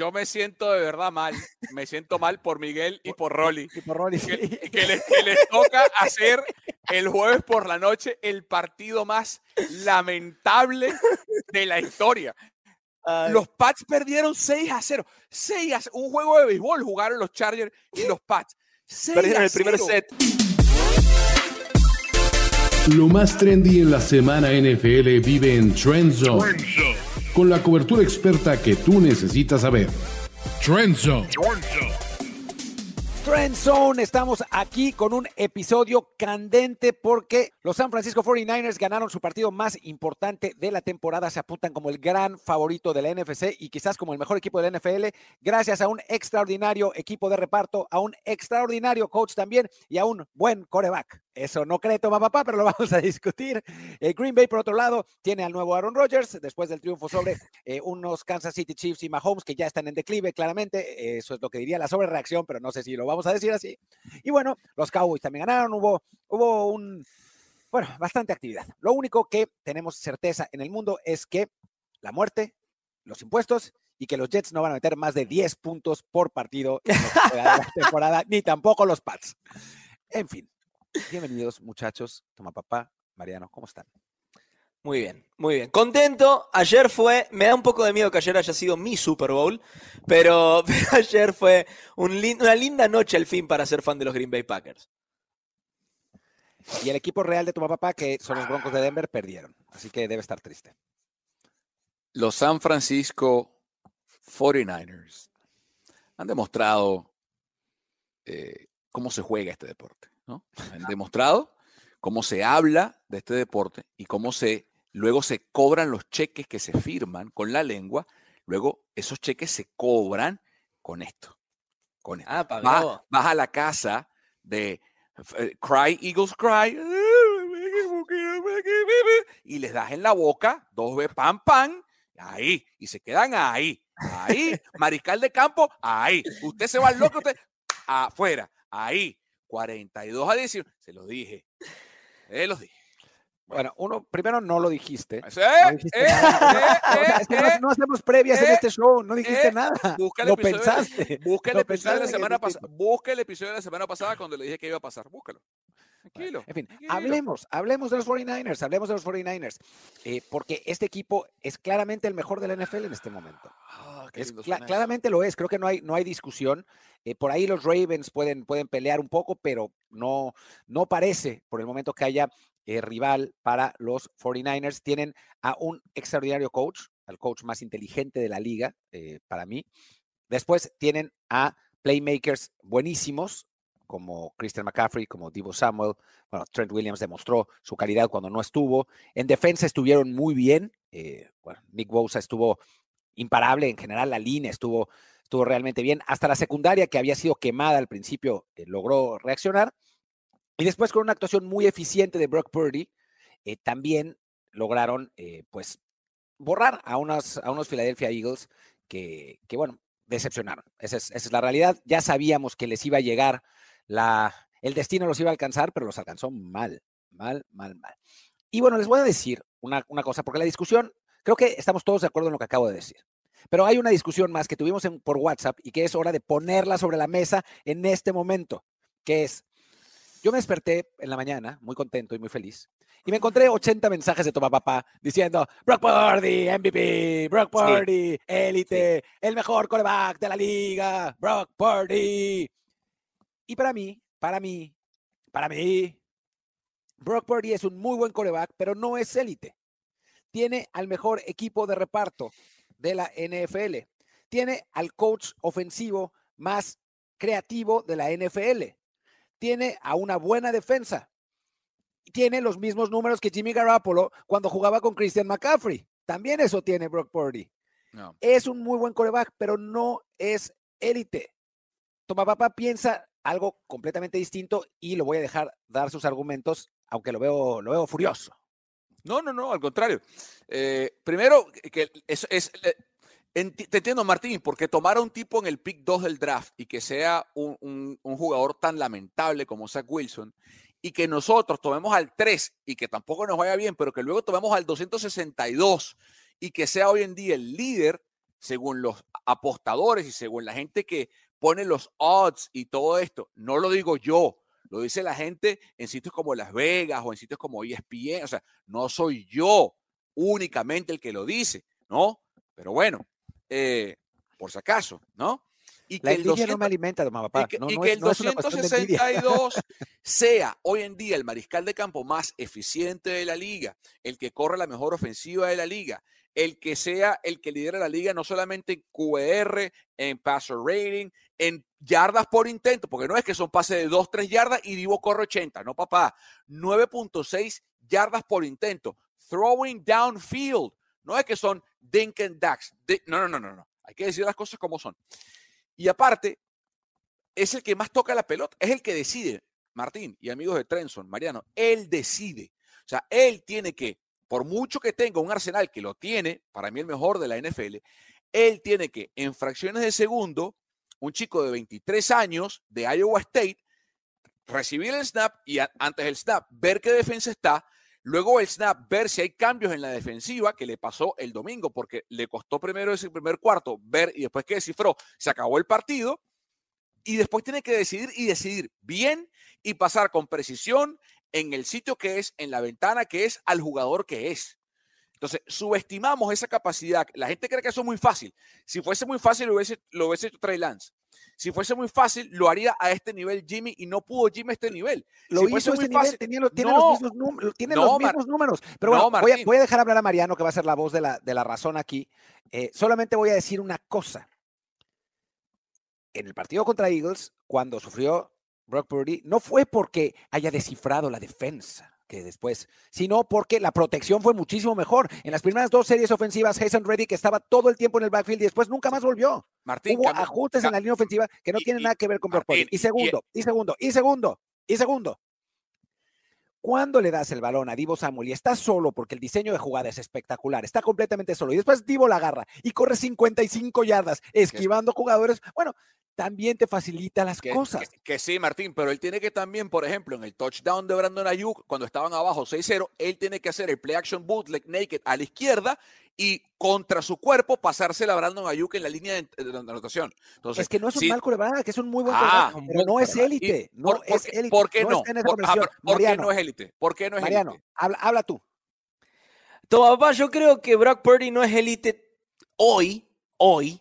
yo me siento de verdad mal. Me siento mal por Miguel y por Rolly. Y por Rolly. Que, que les, que les toca hacer el jueves por la noche el partido más lamentable de la historia. Ay, Los Pats perdieron 6 a 0. 6 a 0. Un juego de béisbol jugaron los Chargers y los Pats. 6 perdieron a el primer 0. set. Lo más trendy en la semana NFL vive en Trend Zone, con la cobertura experta que tú necesitas saber. Trend Zone. Trend Zone, estamos aquí con un episodio candente porque los San Francisco 49ers ganaron su partido más importante de la temporada, se apuntan como el gran favorito de la NFC y quizás como el mejor equipo de la NFL, gracias a un extraordinario equipo de reparto, a un extraordinario coach también y a un buen coreback. Eso no cree toma papá, pero lo vamos a discutir. El Green Bay, por otro lado, tiene al nuevo Aaron Rodgers después del triunfo sobre eh, unos Kansas City Chiefs y Mahomes que ya están en declive, claramente. Eso es lo que diría la sobrereacción, pero no sé si lo vamos a decir así. Y bueno, los Cowboys también ganaron. Hubo, hubo un, bueno, bastante actividad. Lo único que tenemos certeza en el mundo es que la muerte, los impuestos y que los Jets no van a meter más de 10 puntos por partido en la temporada, ni tampoco los Pats. En fin, bienvenidos muchachos, toma papá, Mariano, ¿cómo están? Muy bien, muy bien. Contento. Ayer fue, me da un poco de miedo que ayer haya sido mi Super Bowl, pero, pero ayer fue un una linda noche al fin para ser fan de los Green Bay Packers. Y el equipo real de toma papá, que son los Broncos de Denver, perdieron, así que debe estar triste. Los San Francisco 49ers han demostrado eh, cómo se juega este deporte. ¿No? Han demostrado cómo se habla de este deporte y cómo se luego se cobran los cheques que se firman con la lengua. Luego esos cheques se cobran con esto. Con esto. Ah, Vas, a la casa de eh, Cry Eagles Cry y les das en la boca dos veces pam pam ahí y se quedan ahí ahí mariscal de campo ahí usted se va al loco usted afuera ahí 42 a 19 se los dije se los dije Bueno, uno, primero no lo dijiste. No dijiste eh, nada. O sea, es que no, eh, no hacemos previas en eh, este show, no dijiste eh, nada. busca el Lo episodio pensaste. Busca el Lo episodio de la semana pasada. Busca el episodio de la semana pasada cuando le dije que iba a pasar. Búscalo. Tranquilo. En fin, tranquilo. hablemos, hablemos de los 49ers, hablemos de los 49ers, eh, porque este equipo es claramente el mejor de la NFL en este momento. Qué Es eso. claramente lo es, creo que no hay, no hay discusión. Eh, por ahí los Ravens pueden, pueden pelear un poco, pero no, no parece por el momento que haya eh, rival para los 49ers. Tienen a un extraordinario coach, al coach más inteligente de la liga, eh, para mí. Después tienen a playmakers buenísimos, como Christian McCaffrey, como Divo Samuel. Bueno, Trent Williams demostró su calidad cuando no estuvo. En defensa estuvieron muy bien. eh, bueno, Nick Bosa estuvo imparable en general, la línea estuvo, estuvo realmente bien. Hasta la secundaria, que había sido quemada al principio, eh, logró reaccionar. Y después con una actuación muy eficiente de Brock Purdy, eh, también lograron, eh, pues, borrar a unos, a unos Philadelphia Eagles que, que, bueno, decepcionaron. Esa es, esa es la realidad. Ya sabíamos que les iba a llegar la, el destino los iba a alcanzar, pero los alcanzó mal, mal, mal, mal. Y bueno, les voy a decir una, una cosa, porque la discusión, creo que estamos todos de acuerdo en lo que acabo de decir. Pero hay una discusión más que tuvimos en- por WhatsApp y que es hora de ponerla sobre la mesa en este momento, que es, yo me desperté en la mañana muy contento y muy feliz y me encontré 80 mensajes de Toma Papá diciendo, Brock Purdy, MVP, Brock Sí. Purdy, élite, el mejor coreback de la liga, Brock Purdy. Y para mí, para mí, para mí, Brock Purdy es un muy buen coreback, pero no es élite. Tiene al mejor equipo de reparto de la NFL. Tiene al coach ofensivo más creativo de la NFL. Tiene a una buena defensa. Tiene los mismos números que Jimmy Garoppolo cuando jugaba con Christian McCaffrey. También eso tiene Brock Purdy. No. Es un muy buen coreback, pero no es élite. Toma Papá piensa algo completamente distinto y lo voy a dejar dar sus argumentos, aunque lo veo, lo veo furioso. No, no, no, al contrario. Eh, primero, que- es, es- eh, te entiendo, Martín, porque tomar a un tipo en el pick 2 del draft y que sea un, un- un jugador tan lamentable como Zach Wilson y que nosotros tomemos al 3 y que tampoco nos vaya bien, pero que luego tomemos al 262 y que sea hoy en día el líder según los apostadores y según la gente que pone los odds y todo esto, no lo digo yo, lo dice la gente en sitios como Las Vegas o en sitios como ESPN, o sea, no soy yo únicamente el que lo dice, ¿no? Pero bueno, eh, por si acaso, ¿no? Y que el no me alimenta, papá. Y que, y que el 262 sea hoy en día el mariscal de campo más eficiente de la liga, el que corre la mejor ofensiva de la liga, el que sea el que lidera la liga no solamente en QR, en passer rating, en yardas por intento, porque no es que son pases de 2, 3 yardas y Divo corre 80, no papá, 9.6 yardas por intento, throwing downfield, no es que son dink and ducks, no, no, no, no, no, hay que decir las cosas como son. Y aparte, es el que más toca la pelota, es el que decide, Martín y amigos de Trenson, Mariano, él decide. O sea, él tiene que, por mucho que tenga un arsenal que lo tiene, para mí el mejor de la NFL, él tiene que, en fracciones de segundo, un chico de 23 años de Iowa State, recibir el snap y antes del snap, ver qué defensa está, Luego el snap, ver si hay cambios en la defensiva, que le pasó el domingo, porque le costó primero ese primer cuarto, ver y después que descifró, se acabó el partido. Y después tiene que decidir y decidir bien y pasar con precisión en el sitio que es, en la ventana que es, al jugador que es. Entonces, subestimamos esa capacidad. La gente cree que eso es muy fácil. Si fuese muy fácil, lo hubiese, lo hubiese hecho Trey Lance. Si fuese muy fácil, lo haría a este nivel Jimmy y no pudo Jimmy a este nivel. Lo hizo muy este fácil, tiene, los, mismos, los mismos números. Pero bueno, voy, a, dejar hablar a Mariano, que va a ser la voz de la, de la razón aquí. Eh, solamente voy a decir una cosa. En el partido contra Eagles, cuando sufrió Brock Purdy, no fue porque haya descifrado la defensa que después, sino porque la protección fue muchísimo mejor. En las primeras dos series ofensivas, Jason Reddick estaba todo el tiempo en el backfield y después nunca más volvió. Martín, Hubo ajustes en la línea ofensiva que no tienen nada que ver con Brock Y segundo, y, segundo, y segundo, y segundo. Cuando le das el balón a Divo Samuel y está solo porque el diseño de jugada es espectacular, está completamente solo y después Divo la agarra y corre 55 yardas esquivando jugadores, bueno, también te facilita las cosas. Que, sí, Martín, pero él tiene que también, por ejemplo, en el touchdown de Brandon Ayuk, cuando estaban abajo 6-0, él tiene que hacer el play action bootleg naked a la izquierda y contra su cuerpo pasársela a Brandon Ayuk en la línea de, anotación. Entonces, es que no es un mal coreback, que es un muy buen ah, pero no es élite. No es élite. ¿Por qué no? ¿Por, qué no es élite? ¿Por qué no es Mariano, Habla, habla tú. Toma, papá, yo creo que Brock Purdy no es élite hoy, hoy,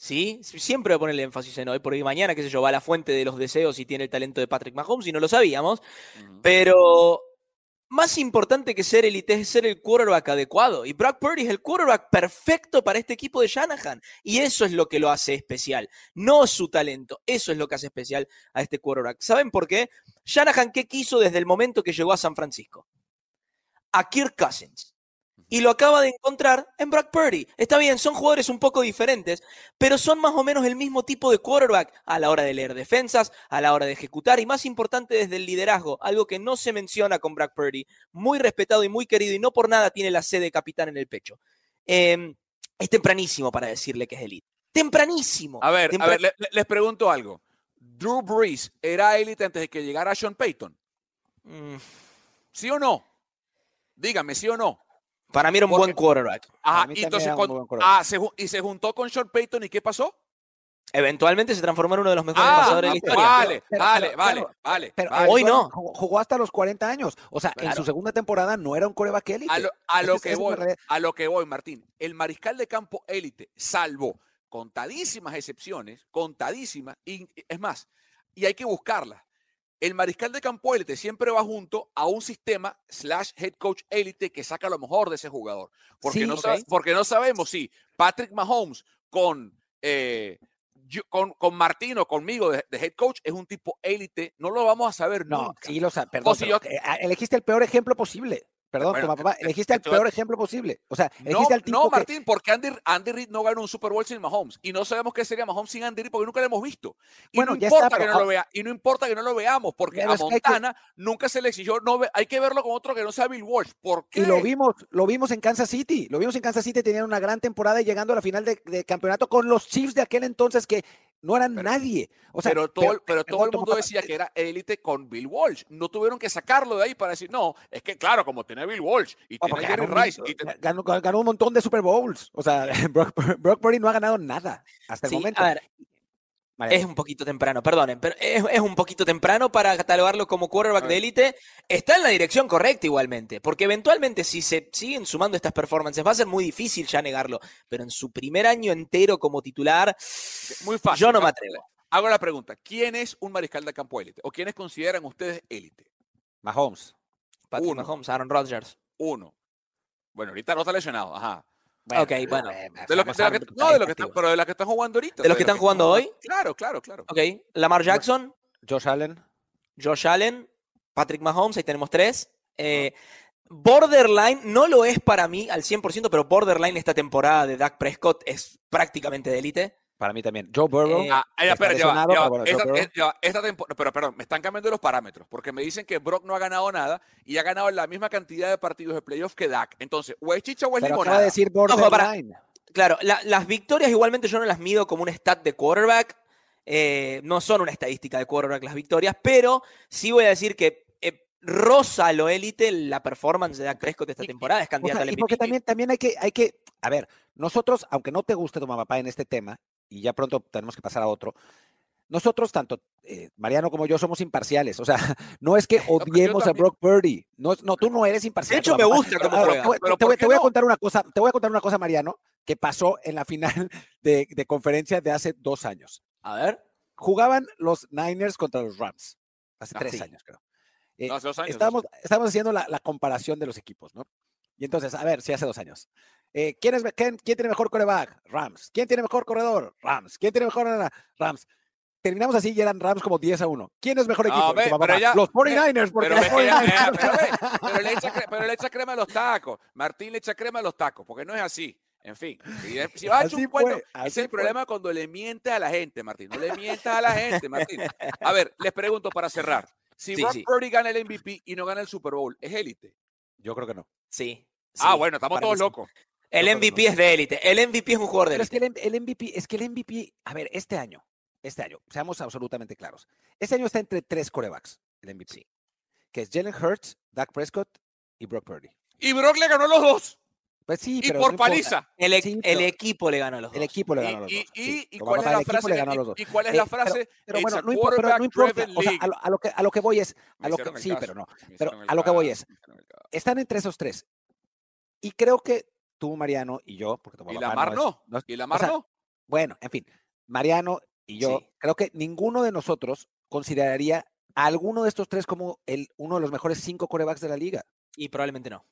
¿sí? Siempre voy a ponerle énfasis en hoy, porque mañana, qué sé yo, va a la fuente de los deseos y tiene el talento de Patrick Mahomes y no lo sabíamos. Pero más importante que ser élite es ser el quarterback adecuado. Y Brock Purdy es el quarterback perfecto para este equipo de Shanahan. Y eso es lo que lo hace especial. No su talento. Eso es lo que hace especial a este quarterback. ¿Saben por qué? Shanahan, ¿qué quiso desde el momento que llegó a San Francisco? A Kirk Cousins y lo acaba de encontrar en Brock Purdy. Está bien, son jugadores un poco diferentes, pero son más o menos el mismo tipo de quarterback a la hora de leer defensas, a la hora de ejecutar y más importante desde el liderazgo, algo que no se menciona con Brock Purdy. Muy respetado y muy querido y no por nada tiene la C de capitán en el pecho. Em, es tempranísimo para decirle que es elite. Tempranísimo. A ver, les pregunto algo. Drew Brees era élite antes de que llegara Sean Payton. Mm. ¿Sí o no? Dígame, ¿sí o no? Para mí era un buen quarterback. y entonces ah, se, y se juntó con Sean Payton y ¿qué pasó? Eventualmente se transformó en uno de los mejores ah, pasadores de la historia. Vale, vale, vale, vale. Pero hoy no. Jugó hasta los 40 años. O sea, en su segunda temporada no era un coreback élite. A lo, que voy, a lo que voy, Martín. El mariscal de campo élite, salvo contadísimas excepciones, contadísimas, y es más, y hay que buscarlas. El mariscal de campo élite siempre va junto a un sistema slash head coach élite que saca lo mejor de ese jugador. Porque, no, porque no sabemos si Patrick Mahomes con, eh, con, con Martino, conmigo de, head coach, es un tipo élite. No lo vamos a saber no, nunca. Sí, lo Perdón, eh, elegiste el peor ejemplo posible. Perdón, papá, elegiste el peor ejemplo posible. O sea, elegiste al tipo No, Martín, porque Andy, Andy Reid no ganó un Super Bowl sin Mahomes. Y no sabemos qué sería Mahomes sin Andy Reid porque nunca lo hemos visto. Y bueno, no importa que no lo vea, y no importa que no lo veamos, porque a Montana nunca se le exigió, no hay que verlo con otro que no sea Bill Walsh. ¿Por qué? Y lo vimos, lo vimos en Kansas City. Lo vimos en Kansas City, tenían una gran temporada y llegando a la final de, de campeonato con los Chiefs de aquel entonces que no eran Pero- nadie. O sea, pero todo, pero, todo el no, mundo decía que era élite con Bill Walsh. No tuvieron que sacarlo de ahí para decir, no, es que claro, como tiene Bill Walsh y tiene a Jerry ganó, Rice. y te- ganó- ganó un montón de Super Bowls. O sea, Brock, Brock Purdy no ha ganado nada hasta el Sí, momento. a ver, es un poquito temprano, perdonen, pero es, es un poquito temprano para catalogarlo como quarterback A de élite. Está en la dirección correcta igualmente, porque eventualmente si se siguen sumando estas performances va a ser muy difícil ya negarlo, pero en su primer año entero como titular, Muy fácil. yo no me atrevo. Hago la pregunta, ¿quién es un mariscal de campo élite? ¿O quiénes consideran ustedes élite? Mahomes. Patrick Uno. Mahomes, Aaron Rodgers. Uno. Bueno, ahorita no está lesionado, ajá. Ok, bueno. eh, De lo que, seamos de lo que- algo no, de lo que está, expectativos. pero de la que están jugando ahorita. ¿De los que están jugando hoy? Claro, claro, claro. Ok, Lamar Jackson, Josh Allen. Josh Allen, Patrick Mahomes, ahí tenemos tres. Eh, borderline no lo es para mí al 100%, pero borderline esta temporada de Dak Prescott es prácticamente de élite. Para mí también. Joe Burrow. Eh, Ah, ya, Está espera, ya va, ya va. bueno, Esta, Burrow. eh, ya va, esta temporada, pero perdón, me están cambiando los parámetros, porque me dicen que Brock no ha ganado nada y ha ganado la misma cantidad de partidos de playoff que Dak. Entonces, o es chicha o es pero acaba limonada. de decir para-. Claro, la- las victorias igualmente yo no las mido como un stat de quarterback. eh, no son una estadística de quarterback las victorias, pero sí voy a decir que rosa lo élite la performance de Dak Prescott esta Y- temporada, es O candidata sea, al y porque también, también hay que, hay que, a ver, nosotros, aunque no te guste tu papá en este tema, y ya pronto tenemos que pasar a otro, nosotros, tanto eh, Mariano como yo, somos imparciales. O sea, no es que odiemos a también. Brock Purdy. No, no, tú no eres imparcial. De hecho, me gusta Ahora, juega. te Pero te ¿por voy, qué te voy a no? contar una cosa, te voy a contar una cosa, Mariano, que pasó en la final de, de conferencia de hace dos años. A ver. Jugaban los Niners contra los Rams. Hace Ah, tres sí. años, creo. Eh, No, hace dos años, estábamos, estábamos haciendo la, la comparación de los equipos, ¿no? Y entonces, a ver, sí, hace dos años. Eh, ¿quién, es, me- quién, quién tiene mejor coreback? Rams. ¿Quién tiene mejor corredor? Rams. ¿Quién tiene mejor? nana? Rams. Terminamos así y eran Rams como 10 a 1. ¿Quién es mejor No, equipo? ve, Dice, pero "Papá, ya- los 49ers, porque Pero, los es que ya- 49ers. pero, ve, pero le echa, cre- pero le echa crema a los tacos. Martín le echa crema a los tacos, porque no es así. En fin, si, vas a echar un cuento, fue, ese así es el fue. problema cuando le mientes a la gente, Martín. No le mientas a la gente, Martín. A ver, les pregunto para cerrar. Si Sí, Brock sí. Purdy gana el MVP y no gana el Super Bowl, ¿es élite? Yo creo que no. Sí. ah, bueno, estamos todos locos. El MVP es de élite. El MVP es un jugador de Pero es élite. que el, el MVP, es que el MVP, a ver, este año, este año, seamos absolutamente claros. Este año está entre tres corebacks, el MVP. Que es Jalen Hurts, Dak Prescott y Brock Purdy. Y Brock le ganó los dos. Pues sí, y pero por no importa. paliza. El, Sí, el equipo le ganó a los dos. El equipo le Y, ganó a los y- dos. y- y cuál es papá, la frase? los y-. ¿Y cuál es Eh, la pero- frase? Pero bueno, no importa, pero no importa. O sea, a lo, a lo que, a lo que voy es, a lo que, sí, pero no. Pero a lo que voy es, están entre esos tres. Y creo que tú, Mariano, y yo, porque tu Y Lamar es- no. no es- Y o sea, no. Bueno, en fin, Mariano y yo, Sí. creo que ninguno de nosotros consideraría a alguno de estos tres como el, uno de los mejores cinco corebacks de la liga. Y probablemente no.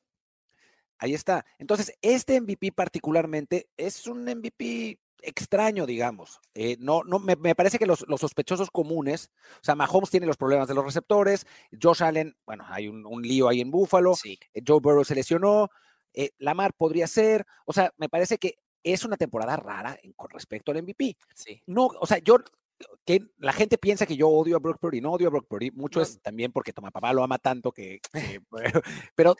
Ahí está. Entonces, este MVP particularmente es un MVP extraño, digamos. Eh, no, no, me, me parece que los, los sospechosos comunes, o sea, Mahomes tiene los problemas de los receptores, Josh Allen, bueno, hay un, un lío ahí en Buffalo, Sí. eh, Joe Burrow se lesionó, eh, Lamar podría ser, o sea, me parece que es una temporada rara en- con respecto al MVP. Sí. No, o sea, yo, que la gente piensa que yo odio a Brock Purdy, no odio a Brock Purdy, mucho No. es también porque toma papá lo ama tanto que, que- pero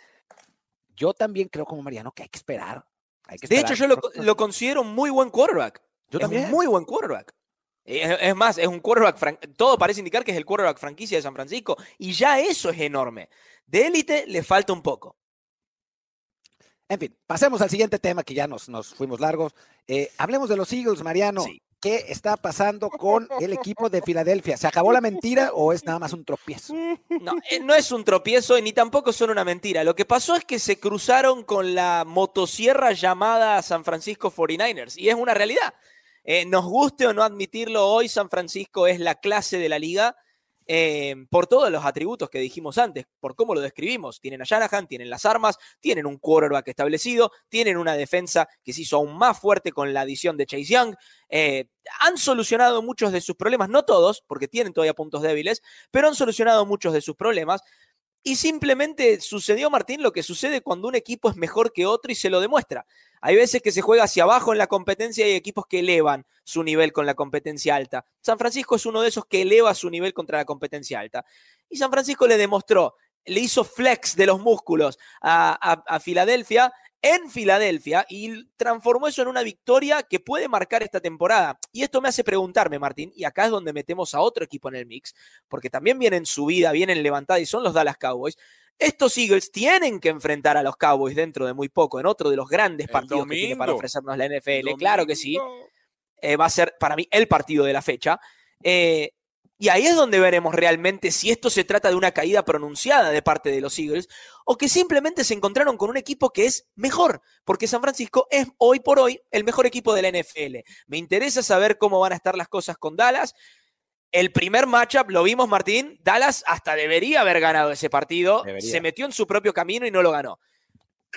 yo también creo como Mariano que hay que esperar. hay que De hecho, yo lo, considero muy buen quarterback. yo es también. muy buen quarterback. Es, es más, es un quarterback, todo parece indicar que es el quarterback franquicia de San Francisco. Y ya eso es enorme. De élite le falta un poco. En fin, pasemos al siguiente tema que ya nos, nos fuimos largos. Eh, hablemos de los Eagles, Mariano. Sí. ¿Qué está pasando con el equipo de Filadelfia? ¿Se acabó la mentira o es nada más un tropiezo? No, eh, no es un tropiezo y ni tampoco son una mentira. Lo que pasó es que se cruzaron con la motosierra llamada San Francisco 49ers y es una realidad. Eh, nos guste o no admitirlo, hoy San Francisco es la clase de la liga eh, por todos los atributos que dijimos antes, por cómo lo describimos. Tienen a Shanahan, tienen las armas, tienen un quarterback establecido, tienen una defensa que se hizo aún más fuerte con la adición de Chase Young. Eh, han solucionado muchos de sus problemas, no todos, porque tienen todavía puntos débiles, pero han solucionado muchos de sus problemas. Y simplemente sucedió, Martín, lo que sucede cuando un equipo es mejor que otro y se lo demuestra. Hay veces que se juega hacia abajo en la competencia y hay equipos que elevan su nivel con la competencia alta. San Francisco es uno de esos que eleva su nivel contra la competencia alta. Y San Francisco le demostró, le hizo flex de los músculos a, a- a Filadelfia en Filadelfia y transformó eso en una victoria que puede marcar esta temporada. Y esto me hace preguntarme, Martín, y acá es donde metemos a otro equipo en el mix, porque también vienen subida, vienen levantada y son los Dallas Cowboys. Estos Eagles tienen que enfrentar a los Cowboys dentro de muy poco, en otro de los grandes El partidos que tiene para ofrecernos la NFL. Claro que sí. Eh, va a ser para mí el partido de la fecha. Eh, y ahí es donde veremos realmente si esto se trata de una caída pronunciada de parte de los Eagles o que simplemente se encontraron con un equipo que es mejor, porque San Francisco es hoy por hoy el mejor equipo de la NFL. Me interesa saber cómo van a estar las cosas con Dallas. El primer matchup, lo vimos Martín, Dallas hasta debería haber ganado ese partido, Debería. se metió en su propio camino y no lo ganó.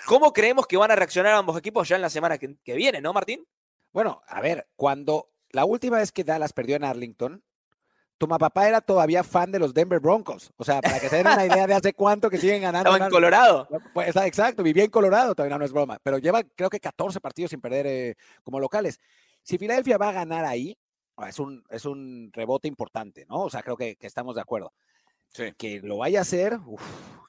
¿Cómo creemos que van a reaccionar ambos equipos ya en la semana que, que viene, no, Martín? Bueno, a ver, cuando la última vez que Dallas perdió en Arlington, tu papá era todavía fan de los Denver Broncos. O sea, para que se den una idea de hace cuánto que siguen ganando. Estaba en. Colorado. Pues, está- exacto, vivía en Colorado, todavía no es broma, pero lleva creo que 14 partidos sin perder eh, como locales. Si Filadelfia va a ganar ahí, ah, es un, es un rebote importante, ¿no? O sea, creo que, que estamos de acuerdo. Sí. Que lo vaya a hacer, uf,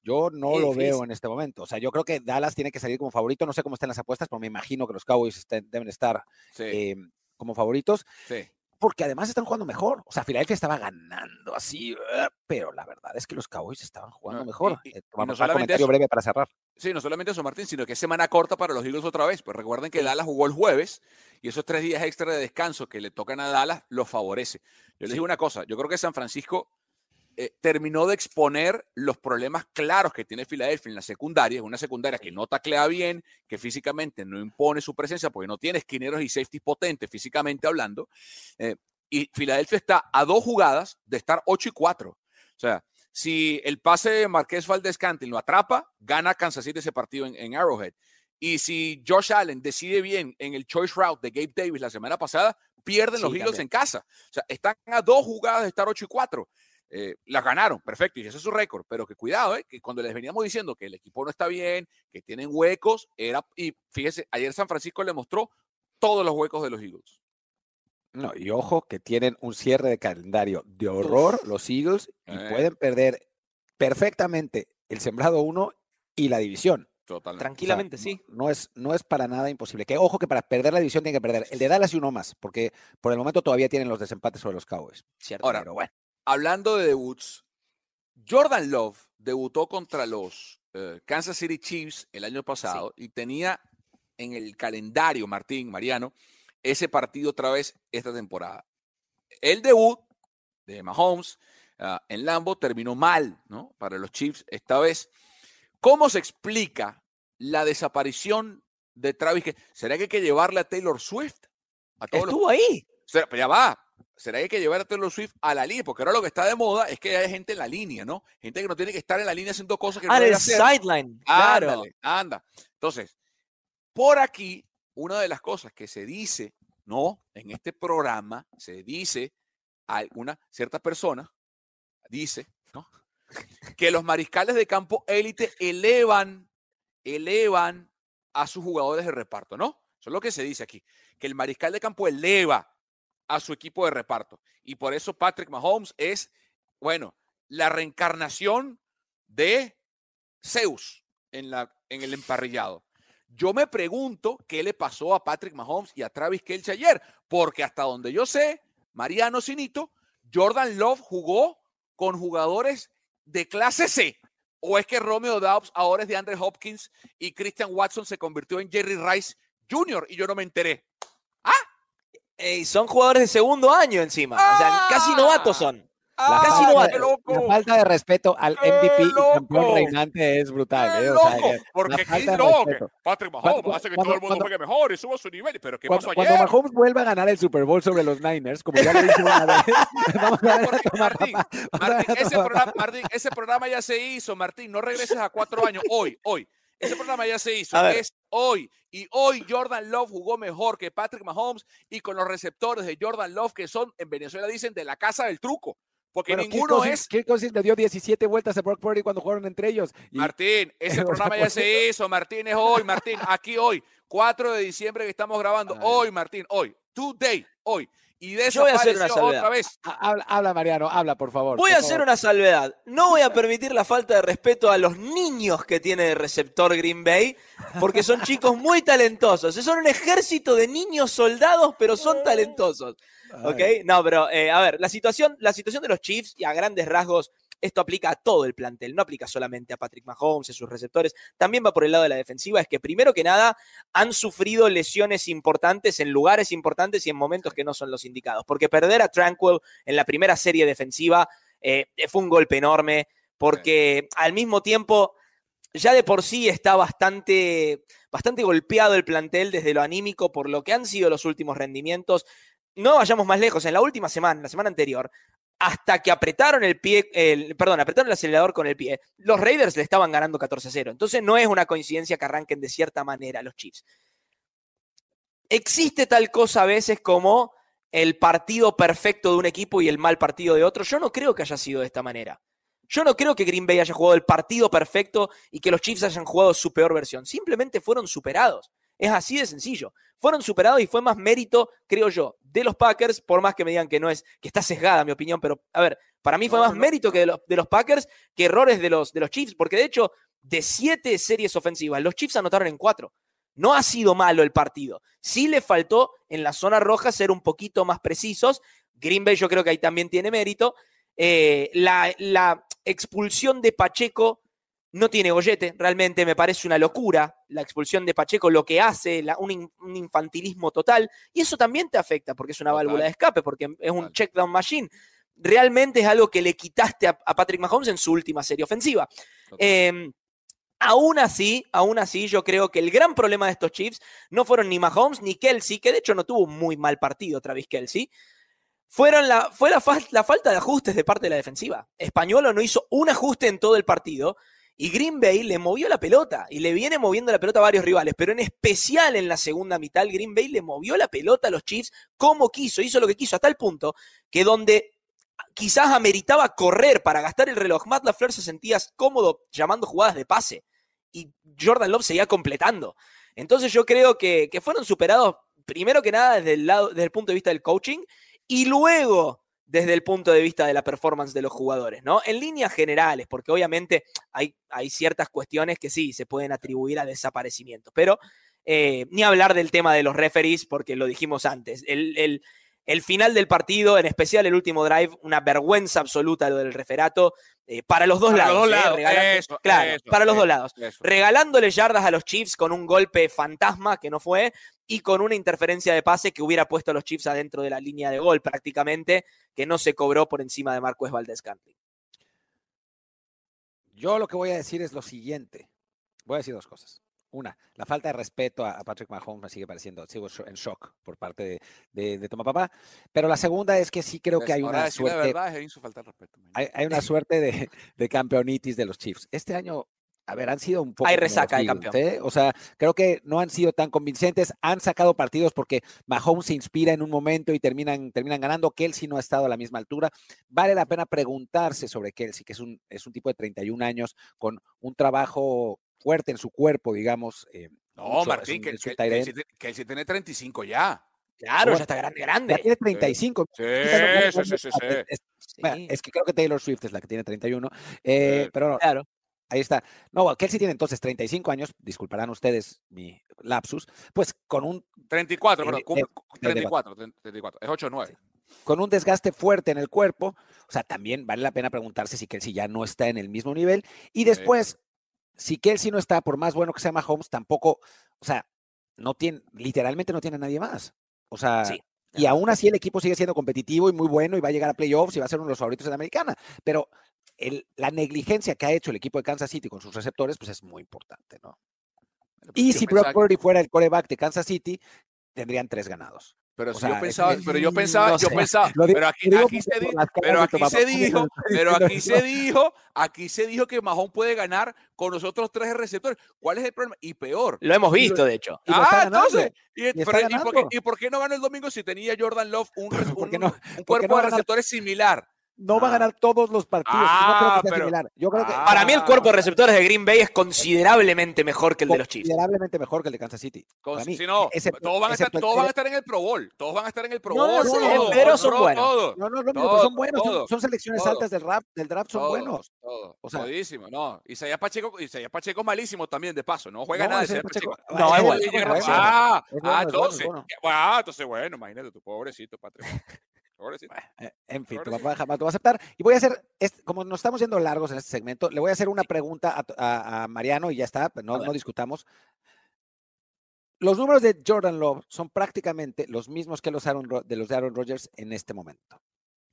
yo no lo veo en este momento. O sea, yo creo que Dallas tiene que salir como favorito. No sé cómo están las apuestas, pero me imagino que los Cowboys estén- deben estar Sí, eh, como favoritos, sí. porque además están jugando mejor. O sea, Filadelfia estaba ganando así, eh, pero la verdad es que los Cowboys estaban jugando y- mejor. y- Eh, vamos no a solamente comentario eso. breve para cerrar. Sí, no solamente eso, Martín, sino que es semana corta para los Eagles otra vez. Pues recuerden que Dallas jugó el jueves y esos tres días extra de descanso que le tocan a Dallas los favorece. Yo les digo una cosa, yo creo que San Francisco eh, terminó de exponer los problemas claros que tiene Filadelfia en la secundaria. Es una secundaria que no taclea bien, que físicamente no impone su presencia porque no tiene esquineros y safety potentes físicamente hablando. Eh, y Filadelfia está a dos jugadas de estar 8 y 4. O sea, si el pase de Marqués Valdez Cantin lo atrapa, gana Kansas City ese partido en, en Arrowhead. Y si Josh Allen decide bien en el choice route de Gabe Davis la semana pasada, pierden los Eagles también. en casa. O sea, están a dos jugadas de estar 8 y 4. Eh, las ganaron, perfecto, y ese es su récord. Pero que cuidado, eh, que cuando les veníamos diciendo que el equipo no está bien, que tienen huecos, era. Y fíjese, ayer San Francisco le mostró todos los huecos de los Eagles. No, y ojo que tienen un cierre de calendario de horror los Eagles y Eh. pueden perder perfectamente el sembrado 1 y la división. Totalmente. O sea, Tranquilamente, no- sí. No es, no es para nada imposible. Que ojo que para perder la división tienen que perder el de Dallas y uno más, porque por el momento todavía tienen los desempates sobre los Cowboys. Cierto. Ahora, Pero bueno, hablando de debuts, Jordan Love debutó contra los eh, Kansas City Chiefs el año pasado y tenía en el calendario, Martín, Mariano, ese partido otra vez esta temporada. El debut de Mahomes ah, en Lambo terminó mal, ¿no? Para los Chiefs esta vez. ¿Cómo se explica la desaparición de Travis? ¿Será que hay que llevarle a Taylor Swift? A todos los Estuvo ahí. Será- pero ya va. ¿Será que hay que llevar a Taylor Swift a la línea? Porque ahora lo que está de moda es que hay gente en la línea, ¿no? Gente que no tiene que estar en la línea haciendo cosas que no Ah, debe hacer. sideline. Claro. Ándale, anda. Entonces, por aquí, una de las cosas que se dice, ¿no? En este programa se dice a una cierta persona, dice, ¿no? Que los mariscales de campo élite elevan, elevan a sus jugadores de reparto, ¿no? Eso es lo que se dice aquí, que el mariscal de campo eleva a su equipo de reparto. Y por eso Patrick Mahomes es, bueno, la reencarnación de Zeus en, la, en el emparrillado. Yo me pregunto qué le pasó a Patrick Mahomes y a Travis Kelce ayer, porque hasta donde yo sé, Mariano Sinito, Jordan Love jugó con jugadores de clase C. ¿O es que Romeo Dobbs ahora es de Andre Hopkins y Christian Watson se convirtió en Jerry Rice Jr. y yo no me enteré? Ey, son jugadores de segundo año encima. O sea, casi novatos son. la, casi falta ¡Qué la loco! falta de respeto al ¡Qué MVP y campeón loco! reinante es brutal. ¡Qué eh, o sea, loco! la Porque que respeto. Patrick Cuando- Mahomes hace que cuando- todo el mundo cuando- juegue mejor y suba su nivel. ¿Pero qué Cuando, pasó cuando ayer? Mahomes vuelva a ganar el Super Bowl sobre los Niners, como ya lo hizo una vez, vamos a ver a Martín, papá, vamos a ver Martín, ese programa, papá. Martín, ese programa ya se hizo, Martín. No regreses a cuatro años. Hoy, hoy. Ese programa ya se hizo. Es hoy. Y hoy Jordan Love jugó mejor que Patrick Mahomes y con los receptores de Jordan Love que son, en Venezuela dicen, de la casa del truco. Porque Bueno, Kirk ninguno Cousins- es. Kirk Cousins le dio 17 vueltas a Brock Purdy cuando jugaron entre ellos. y- Martín, ese programa ya ¿por se hizo, Martín, es hoy, Martín, aquí hoy, 4 de diciembre que estamos grabando, hoy, Martín, hoy, today, hoy. Y de Yo voy a hacer una desapareció otra salvedad. vez. Ha- Habla, habla, Mariano, habla, por favor. Voy por a hacer favor. una salvedad. No voy a permitir la falta de respeto a los niños que tiene de receptor Green Bay, porque son chicos muy talentosos. Son un ejército de niños soldados, pero son talentosos. ¿Ok? No, pero eh, a ver, la situación, la situación de los Chiefs y a grandes rasgos, esto aplica a todo el plantel, no aplica solamente a Patrick Mahomes y sus receptores, también va por el lado de la defensiva, es que primero que nada han sufrido lesiones importantes en lugares importantes y en momentos que no son los indicados, porque perder a Tranquil en la primera serie defensiva eh, fue un golpe enorme, porque al mismo tiempo ya de por sí está bastante, bastante golpeado el plantel desde lo anímico por lo que han sido los últimos rendimientos. No vayamos más lejos, en la última semana, la semana anterior, hasta que apretaron el pie, perdón, apretaron el acelerador con el pie, los Raiders le estaban ganando 14-0. Entonces no es una coincidencia que arranquen de cierta manera los Chiefs. Existe tal cosa a veces como el partido perfecto de un equipo y el mal partido de otro. Yo no creo que haya sido de esta manera. Yo no creo que Green Bay haya jugado el partido perfecto y que los Chiefs hayan jugado su peor versión. Simplemente fueron superados. Es así de sencillo. Fueron superados y fue más mérito, creo yo, de los Packers, por más que me digan que no es, que está sesgada mi opinión, pero a ver, para mí fue No, más no. mérito que de los, de los Packers que errores de los, de los Chiefs, porque de hecho, de siete series ofensivas, los Chiefs anotaron en cuatro. No ha sido malo el partido. Sí le faltó en la zona roja ser un poquito más precisos. Green Bay yo creo que ahí también tiene mérito. Eh, la, la expulsión de Pacheco no tiene gollete, realmente me parece una locura la expulsión de Pacheco, lo que hace, la- un, in- un infantilismo total, y eso también te afecta porque es una Total. válvula de escape, porque es un Total. check down machine. Realmente es algo que le quitaste a, a Patrick Mahomes en su última serie ofensiva. Eh, aún así, aún así, yo creo que el gran problema de estos Chiefs no fueron ni Mahomes ni Kelsey, que de hecho no tuvo un muy mal partido Travis Kelsey. Fueron la, fue la, la falta de ajustes de parte de la defensiva. Españolo no hizo un ajuste en todo el partido y Green Bay le movió la pelota y le viene moviendo la pelota a varios rivales, pero en especial en la segunda mitad, Green Bay le movió la pelota a los Chiefs como quiso, hizo lo que quiso, a tal punto que donde quizás ameritaba correr para gastar el reloj, Matt LaFleur se sentía cómodo llamando jugadas de pase y Jordan Love seguía completando. Entonces yo creo que, que fueron superados primero que nada desde el, lado, desde el punto de vista del coaching y luego desde el punto de vista de la performance de los jugadores, ¿no? En líneas generales, porque obviamente hay, hay ciertas cuestiones que sí se pueden atribuir a desaparecimiento, pero eh, ni hablar del tema de los referees, porque lo dijimos antes. El, el- el final del partido, en especial el último drive, una vergüenza absoluta lo del referato, eh, para los dos Para lados. los dos ¿eh? lados, Regalando- eso, claro, eso, para los dos lados. Regalándole yardas a los Chiefs con un golpe fantasma que no fue y con una interferencia de pase que hubiera puesto a los Chiefs adentro de la línea de gol prácticamente, que no se cobró por encima de Marcos Valdez Scantling. Yo lo que voy a decir es lo siguiente. Voy a decir dos cosas. Una, la falta de respeto a, Patrick Mahomes me sigue pareciendo, sigo en shock por parte de, de, de Toma Papá. Pero la segunda es que sí creo que hay una suerte, verdad es falta de respeto. man. hay, hay una suerte de, de campeonitis de los Chiefs. Este año, a ver, han sido un poco. Hay resaca de campeón. ¿eh? O sea, creo que no han sido tan convincentes. Han sacado partidos porque Mahomes se inspira en un momento y terminan, terminan ganando. Kelsey no ha estado a la misma altura. Vale la pena preguntarse sobre Kelsey, que es un, es un tipo de 31 años con un trabajo fuerte en su cuerpo, digamos. eh, No, mucho, Martín, un- que, que, que si tiene 35 ya. Claro, Bueno, ya está grande, Ya grande. tiene 35. Sí, sí, sí, sí, sí. es- que creo que Taylor Swift es la que tiene 31. eh, pero no, claro. Ahí está. No, Kelsey tiene entonces 35 años, disculparán ustedes mi lapsus, pues con un, 34, Eh, perdón, eh, cumple- 34. 34, 34. Es 8 o 9. con un desgaste fuerte en el cuerpo. O sea, también vale la pena preguntarse si Kelsey ya no está en el mismo nivel. Y después, si Kelsey no está, por más bueno que sea Mahomes, tampoco, o sea, no tiene, literalmente no tiene a nadie más. O sea, Sí. y aún así el equipo sigue siendo competitivo y muy bueno y va a llegar a playoffs y va a ser uno de los favoritos de la americana. Pero el- la negligencia que ha hecho el equipo de Kansas City con sus receptores, pues es muy importante, ¿no? Y Yo si Brock Purdy fuera el coreback de Kansas City, tendrían tres ganados. Pero si sea, yo pensaba, pero yo pensaba, no yo sé. pensaba, pero aquí, aquí se porque di- por las caras pero aquí se dijo, pero aquí se dijo, aquí se dijo que Mahón puede ganar con nosotros tres receptores. ¿Cuál es el problema? Y peor. Lo hemos Y visto, de hecho. y Ah, entonces, y, pero- ¿y por qué, y por qué no ganó el domingo si tenía Jordan Love un, res- ¿Por qué un- no- un cuerpo no de receptores similar? No va a Ah. ganar todos los partidos. no Ah, creo que sea pero- similar. Yo creo que Ah. Para mí el cuerpo de receptores de Green Bay es considerablemente mejor que el de los Chiefs. considerablemente mejor que el de Kansas City. Con- mí, si no, excepto- todos, van a estar, todos van a estar en el Pro Bowl. Todos van a estar en el Pro No Bowl. sé, todo, pero son buenos. No, no, no, pero Todo, son buenos, son- todo, son, selecciones todo. altas del draft, del draft son todo, buenos. todo. O sea- Jodidísimo, no. Isaías Pacheco, Isaías Pacheco malísimo también, de paso. No juega No, nada Isaías Pacheco- Pacheco. No, es bueno. Ah, ah, entonces. Ah, entonces, bueno, imagínate tu pobrecito, Patrick. Pobrecito. Eh, En fin, tu papá jamás lo va a aceptar. Y voy a hacer, como nos estamos yendo largos en este segmento, le voy a hacer una pregunta a, a- a Mariano y ya está, no, A ver. no discutamos. Los números de Jordan Love son prácticamente los mismos que los Aaron Ro- de los de Aaron Rodgers en este momento.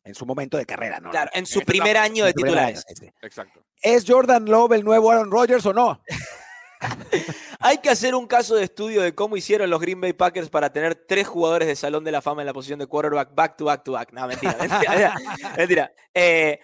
En su momento de carrera, ¿no? Claro, en su primer año de titulares. Exacto. ¿Es Jordan Love el nuevo Aaron Rodgers o no? Hay que hacer un caso de estudio de cómo hicieron los Green Bay Packers para tener tres jugadores de Salón de la Fama en la posición de quarterback back to back to back. No, mentira, mentira. Eh,